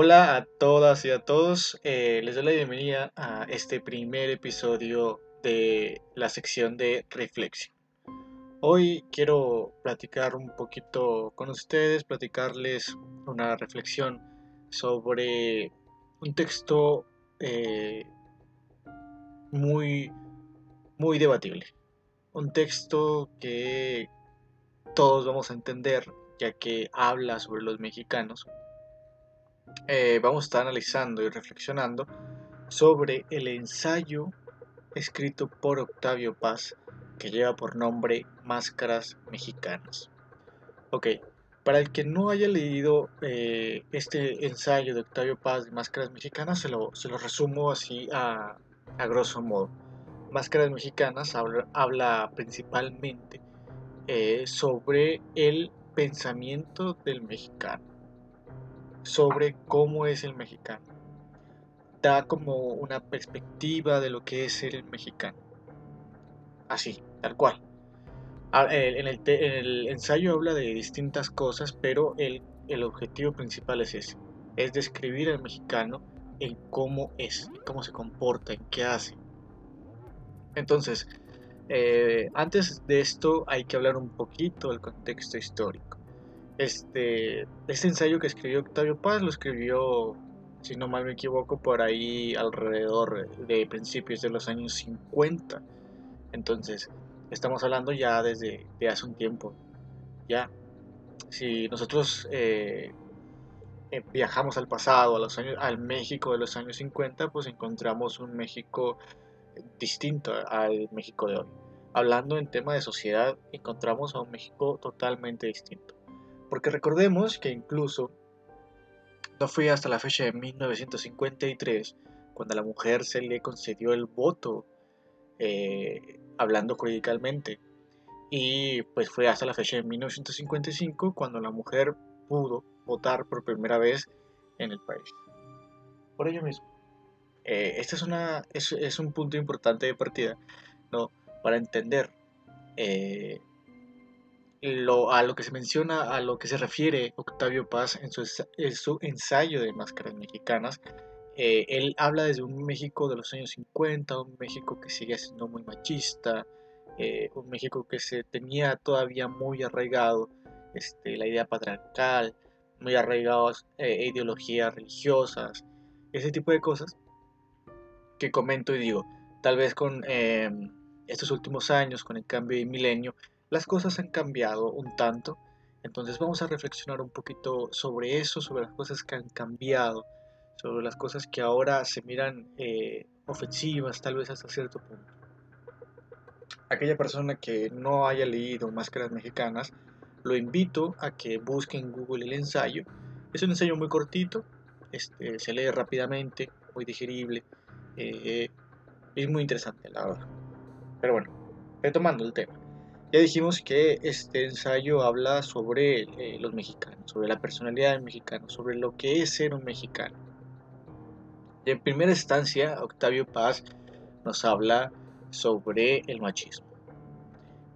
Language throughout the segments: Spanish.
Hola a todas y a todos, eh, les doy la bienvenida a este primer episodio de la sección de reflexión. Hoy quiero platicar un poquito con ustedes, platicarles una reflexión sobre un texto eh, muy, muy debatible. Un texto que todos vamos a entender ya que habla sobre los mexicanos. Eh, vamos a estar analizando y reflexionando sobre el ensayo escrito por Octavio Paz que lleva por nombre Máscaras Mexicanas. Ok, para el que no haya leído eh, este ensayo de Octavio Paz de Máscaras Mexicanas, se lo, se lo resumo así a, a, grosso modo. Máscaras Mexicanas habla, habla principalmente eh, sobre el pensamiento del mexicano, sobre cómo es el mexicano. Da como una perspectiva de lo que es ser el mexicano. Así, tal cual. Ah, en el, ensayo habla de distintas cosas, pero el, el, objetivo principal es ese, es describir al mexicano en cómo es, cómo se comporta, en qué hace. Entonces, eh, antes de esto hay que hablar un poquito del contexto histórico. Este, este ensayo que escribió Octavio Paz lo escribió, si no mal me equivoco, por ahí alrededor de principios de los años 50. Entonces, estamos hablando ya desde hace un tiempo. Ya, si nosotros eh, eh, viajamos al pasado, a los años, al México de los años 50, pues encontramos un México distinto al México de hoy. Hablando en tema de sociedad, encontramos a un México totalmente distinto. Porque recordemos que incluso no fue hasta la fecha de 1953 cuando a la mujer se le concedió el voto, eh, hablando jurídicamente. Y pues fue hasta la fecha de 1955 cuando la mujer pudo votar por primera vez en el país. Por ello mismo. Eh, este es, una, es, un punto importante de partida ¿no? para entender eh, lo, a lo que se menciona, a lo que se refiere Octavio Paz en su, en su ensayo de Máscaras Mexicanas. Eh, él habla desde un México de los años 50, un México que sigue siendo muy machista, un México que se tenía todavía muy arraigado este, la idea patriarcal, muy arraigados ideologías religiosas, ese tipo de cosas que comento y digo, tal vez con em, estos últimos años, con el cambio de milenio, las cosas han cambiado un tanto. Entonces vamos a reflexionar un poquito sobre eso, sobre las cosas que han cambiado, sobre las cosas que ahora se miran eh, ofensivas, tal vez hasta cierto punto. Aquella persona que no haya leído Máscaras Mexicanas, lo invito a que busque en Google el ensayo. Es un ensayo muy cortito, este, se lee rápidamente, muy digerible, eh, es muy interesante, la verdad. Pero bueno, retomando el tema. Ya dijimos que este ensayo habla sobre eh, los mexicanos, sobre la personalidad del mexicano, sobre lo que es ser un mexicano. Y en primera instancia, Octavio Paz nos habla sobre el machismo,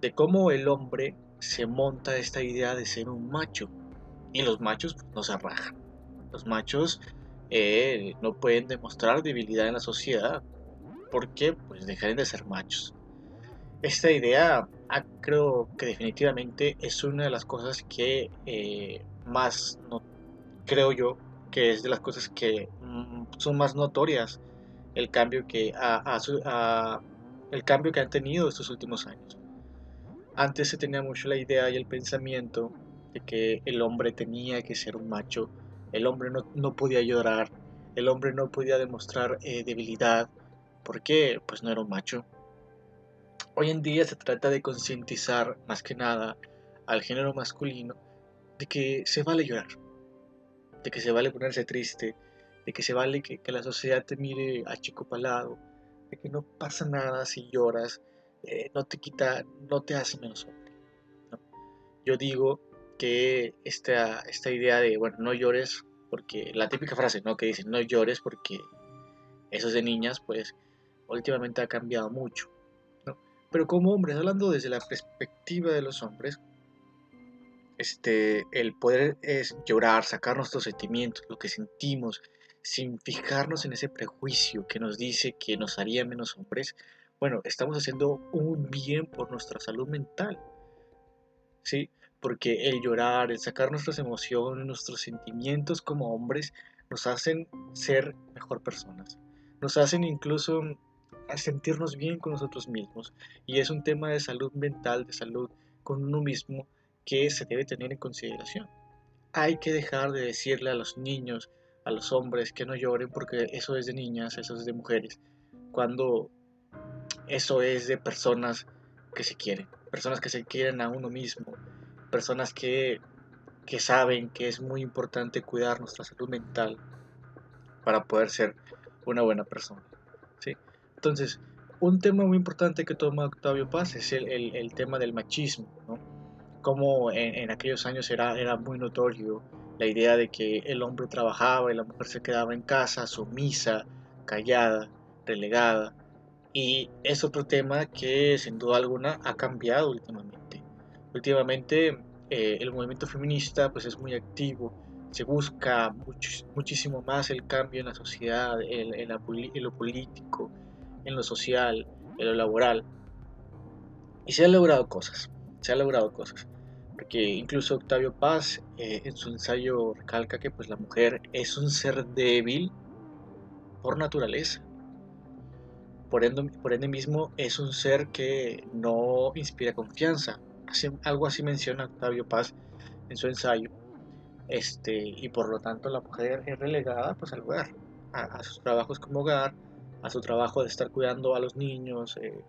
de cómo el hombre se monta esta idea de ser un macho y los machos pues, no se rajan. Los machos eh, no pueden demostrar debilidad en la sociedad porque pues dejan de ser machos. Esta idea ah, creo que definitivamente es una de las cosas que eh, más no, creo yo que es de las cosas que mm, son más notorias el cambio que el cambio que han tenido estos últimos años. Antes se tenía mucho la idea y el pensamiento de que el hombre tenía que ser un macho el hombre no, podía llorar, el hombre no podía demostrar eh, debilidad, porque pues no era un macho. Hoy en día se trata de concientizar más que nada al género masculino de que se vale llorar, de que se vale ponerse triste, de que se vale que, la sociedad te mire a chico palado, de que no pasa nada si lloras, eh, no te quita, no te hace menos hombre. Yo digo que esta, esta idea de, bueno, no llores, porque la típica frase, ¿no? Que dicen, no llores porque eso es de niñas, pues últimamente ha cambiado mucho. Pero como hombres, hablando desde la perspectiva de los hombres, este, el poder es llorar, sacar nuestros sentimientos, lo que sentimos, sin fijarnos en ese prejuicio que nos dice que nos haría menos hombres, bueno, estamos haciendo un bien por nuestra salud mental. ¿Sí? Porque el llorar, el sacar nuestras emociones, nuestros sentimientos como hombres, nos hacen ser mejor personas. Nos hacen incluso sentirnos bien con nosotros mismos. Y es un tema de salud mental, de salud con uno mismo, que se debe tener en consideración. Hay que dejar de decirle a los niños, a los hombres que no lloren porque eso es de niñas, eso es de mujeres, cuando eso es de personas que se quieren, personas que se quieren a uno mismo, personas que, que saben que es muy importante cuidar nuestra salud mental para poder ser una buena persona. Entonces, un tema muy importante que toma Octavio Paz es el, tema del machismo. Como en, aquellos años era, muy notorio la idea de que el hombre trabajaba y la mujer se quedaba en casa, sumisa, callada, relegada. Y es otro tema que sin duda alguna ha cambiado últimamente. Últimamente eh, el movimiento feminista pues es muy activo, se busca muchísimo más el cambio en la sociedad, en lo político, en lo social, en lo laboral. Y se han logrado cosas, se han logrado cosas porque incluso Octavio Paz eh, en su ensayo recalca que pues la mujer es un ser débil por naturaleza. Por ende, por ende mismo es un ser que no inspira confianza. algo así menciona Octavio Paz en su ensayo. Este, y por lo tanto la mujer es relegada pues al hogar, a, sus trabajos como hogar, a su trabajo de estar cuidando a los niños, eh,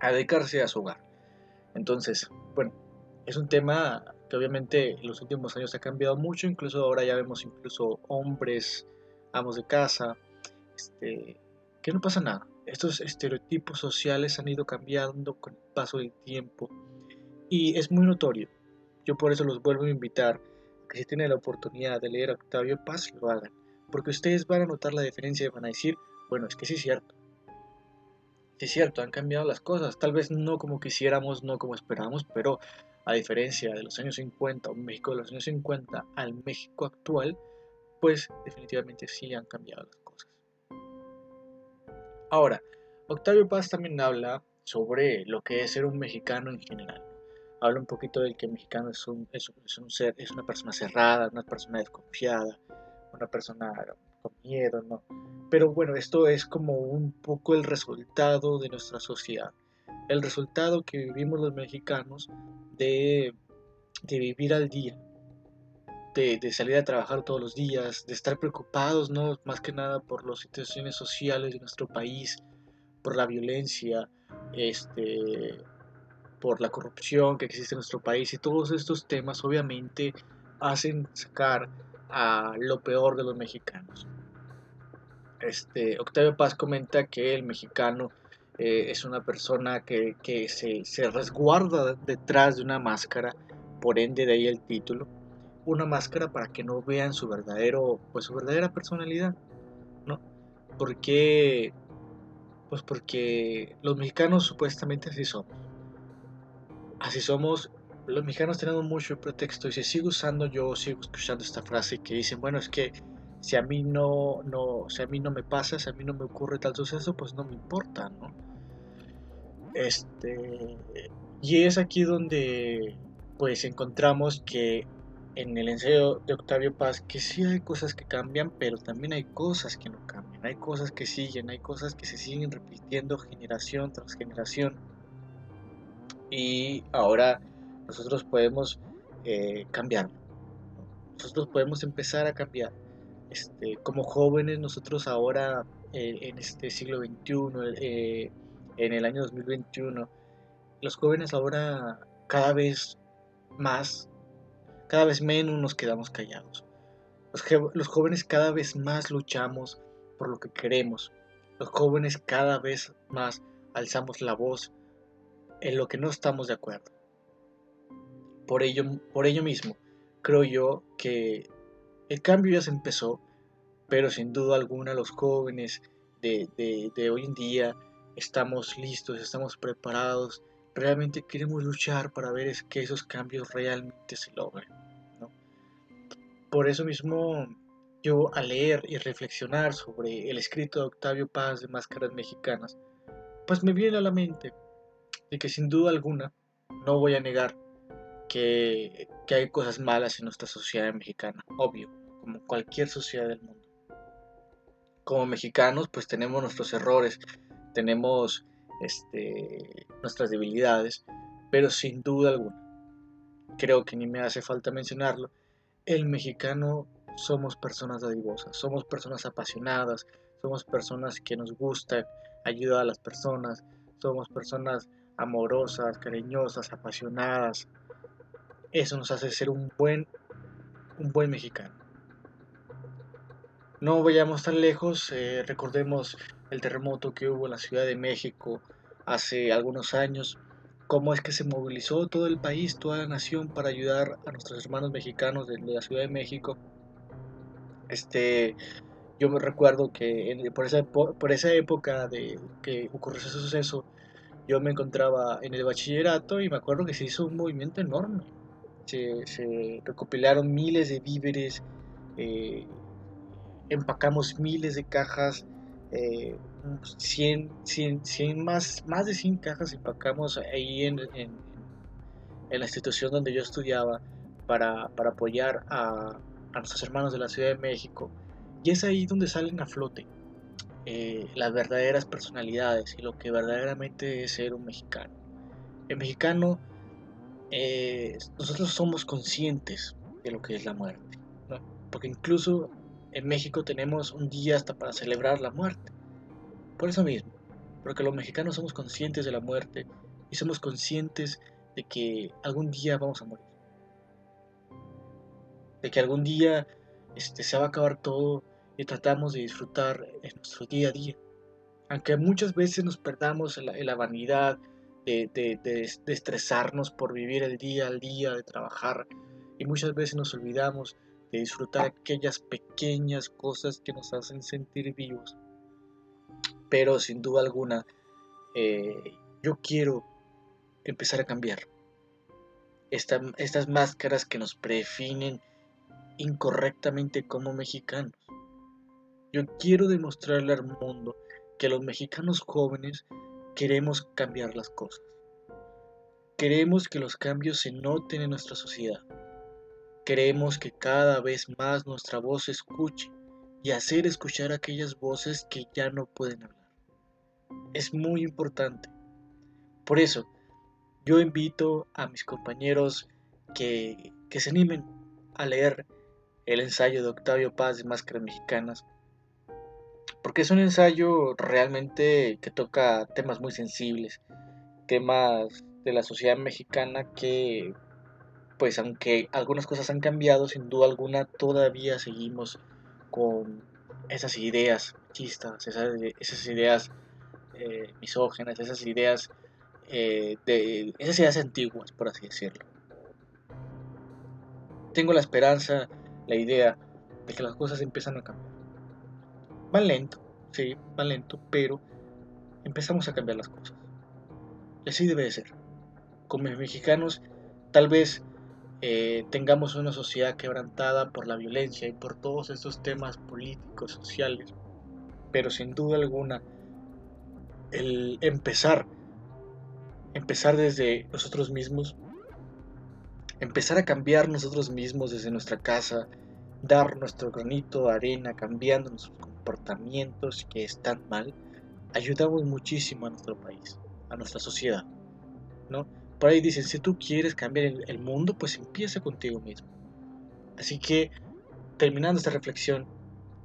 a dedicarse a su hogar. Entonces, bueno, es un tema que obviamente en los últimos años ha cambiado mucho, incluso ahora ya vemos incluso hombres, amos de casa, este, que no pasa nada. Estos estereotipos sociales han ido cambiando con el paso del tiempo y es muy notorio. Yo por eso los vuelvo a invitar que si tienen la oportunidad de leer a Octavio Paz, lo hagan, porque ustedes van a notar la diferencia y van a decir, bueno, es que sí es cierto. Sí es cierto, han cambiado las cosas, tal vez no como quisiéramos, no como esperábamos, pero a diferencia de los años 50, un México de los años 50 al México actual, pues definitivamente sí han cambiado las cosas. Ahora, Octavio Paz también habla sobre lo que es ser un mexicano en general. Habla un poquito del que mexicano es un, es, un ser, es una persona cerrada, una persona desconfiada, una persona con miedo, ¿no? Pero bueno, esto es como un poco el resultado de nuestra sociedad el resultado que vivimos los mexicanos de, vivir al día, de, salir a trabajar todos los días, de estar preocupados, ¿no? Más que nada por las situaciones sociales de nuestro país, por la violencia, este, por la corrupción que existe en nuestro país y todos estos temas obviamente hacen sacar a lo peor de los mexicanos. Este, Octavio Paz comenta que el mexicano eh, es una persona que, se, resguarda detrás de una máscara, por ende de ahí el título, una máscara para que no vean su verdadero, pues su verdadera personalidad, ¿no? Porque, pues porque los mexicanos supuestamente así somos, así somos. Los mexicanos tenemos mucho pretexto y si sigo usando yo sigo escuchando esta frase que dicen, bueno, es que si a mí no, no, si a mí no me pasa, si a mí no me ocurre tal suceso, pues no me importa, ¿no? Este, y es aquí donde pues encontramos que en el ensayo de Octavio Paz que sí hay cosas que cambian, pero también hay cosas que no cambian, hay cosas que siguen, hay cosas que se siguen repitiendo generación tras generación. Y ahora nosotros podemos eh, cambiar, nosotros podemos empezar a cambiar. Este, como jóvenes, nosotros ahora eh, en este siglo XXI, en el año 2021, los jóvenes ahora cada vez más, cada vez menos nos quedamos callados. Los, jóvenes cada vez más luchamos por lo que queremos. Los jóvenes cada vez más alzamos la voz en lo que no estamos de acuerdo. Por ello, por ello mismo, creo yo que el cambio ya se empezó, pero sin duda alguna los jóvenes de, hoy en día estamos listos, estamos preparados realmente queremos luchar para ver es que esos cambios realmente se logren. Por eso mismo yo al leer y reflexionar sobre el escrito de Octavio Paz de Máscaras Mexicanas, pues me viene a la mente de que sin duda alguna no voy a negar que, que hay cosas malas en nuestra sociedad mexicana, obvio, como cualquier sociedad del mundo. Como mexicanos pues tenemos nuestros errores, tenemos este, nuestras debilidades, pero sin duda alguna, creo que ni me hace falta mencionarlo, el mexicano somos personas dadivosas, somos personas apasionadas, somos personas que nos gusta ayudar a las personas, somos personas amorosas, cariñosas, apasionadas. Eso nos hace ser un buen, un buen mexicano. No vayamos tan lejos, eh, recordemos el terremoto que hubo en la Ciudad de México hace algunos años, cómo es que se movilizó todo el país, toda la nación para ayudar a nuestros hermanos mexicanos de, la Ciudad de México. Este, yo me recuerdo que por, esa, por esa época de que ocurrió ese suceso, yo me encontraba en el bachillerato y me acuerdo que se hizo un movimiento enorme. Se, recopilaron miles de víveres, eh, empacamos miles de cajas, eh, 100, 100, más, más de 100 cajas empacamos ahí en, en, la institución donde yo estudiaba para, para apoyar a, a, nuestros hermanos de la Ciudad de México. Y es ahí donde salen a flote eh, las verdaderas personalidades y lo que verdaderamente es ser un mexicano. El mexicano, eh, nosotros somos conscientes de lo que es la muerte, porque incluso en México tenemos un día hasta para celebrar la muerte. Por eso mismo, porque los mexicanos somos conscientes de la muerte y somos conscientes de que algún día vamos a morir. De que algún día este, se va a acabar todo y tratamos de disfrutar en nuestro día a día. Aunque muchas veces nos perdamos en la, vanidad de, de estresarnos por vivir el día al día, de trabajar, y muchas veces nos olvidamos de disfrutar aquellas pequeñas cosas que nos hacen sentir vivos pero sin duda alguna eh, yo quiero empezar a cambiar. estas máscaras que nos definen incorrectamente como mexicanos. Yo quiero demostrarle al mundo que los mexicanos jóvenes queremos cambiar las cosas. Queremos que los cambios se noten en nuestra sociedad. Queremos que cada vez más nuestra voz se escuche y hacer escuchar aquellas voces que ya no pueden hablar es muy importante. Por eso, yo invito a mis compañeros que, se animen a leer el ensayo de Octavio Paz de Máscaras Mexicanas, porque es un ensayo realmente que toca temas muy sensibles, temas de la sociedad mexicana que, pues aunque algunas cosas han cambiado, sin duda alguna todavía seguimos con esas ideas machistas, esas, ideas eh, misógenas, esas ideas, eh, de, esas ideas antiguas, por así decirlo. Tengo la esperanza, la idea de que las cosas empiezan a cambiar. Van lento, sí, van lento, pero empezamos a cambiar las cosas. Y así debe de ser. Como mexicanos, tal vez eh, tengamos una sociedad quebrantada por la violencia y por todos estos temas políticos, sociales, pero sin duda alguna el empezar, empezar desde nosotros mismos, empezar a cambiar nosotros mismos desde nuestra casa, dar nuestro granito de arena cambiando nuestros comportamientos que están mal, ayudamos muchísimo a nuestro país, a nuestra sociedad, ¿no? Por ahí dicen, si tú quieres cambiar el, mundo, pues empieza contigo mismo. Así que, terminando esta reflexión,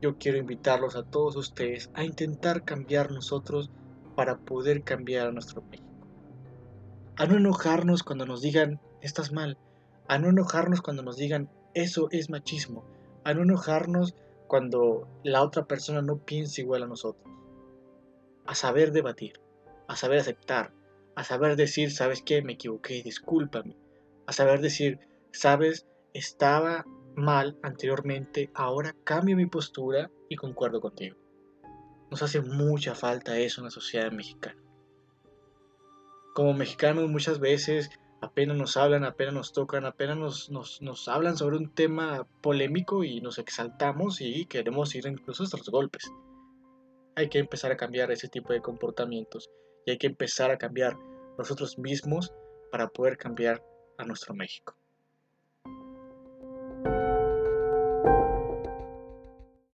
yo quiero invitarlos a todos ustedes a intentar cambiar nosotros para poder cambiar a nuestro México. A no enojarnos cuando nos digan estás mal, a no enojarnos cuando nos digan eso es machismo, a no enojarnos cuando la otra persona no piensa igual a nosotros. A saber debatir, a saber aceptar, a saber decir, sabes qué, me equivoqué, discúlpame, a saber decir, sabes, estaba mal anteriormente, ahora cambio mi postura y concuerdo contigo. Nos hace mucha falta eso en la sociedad mexicana. Como mexicanos muchas veces apenas nos hablan, apenas nos tocan, apenas nos, nos, nos hablan sobre un tema polémico y nos exaltamos y queremos ir incluso a los golpes. Hay que empezar a cambiar ese tipo de comportamientos y hay que empezar a cambiar nosotros mismos para poder cambiar a nuestro México.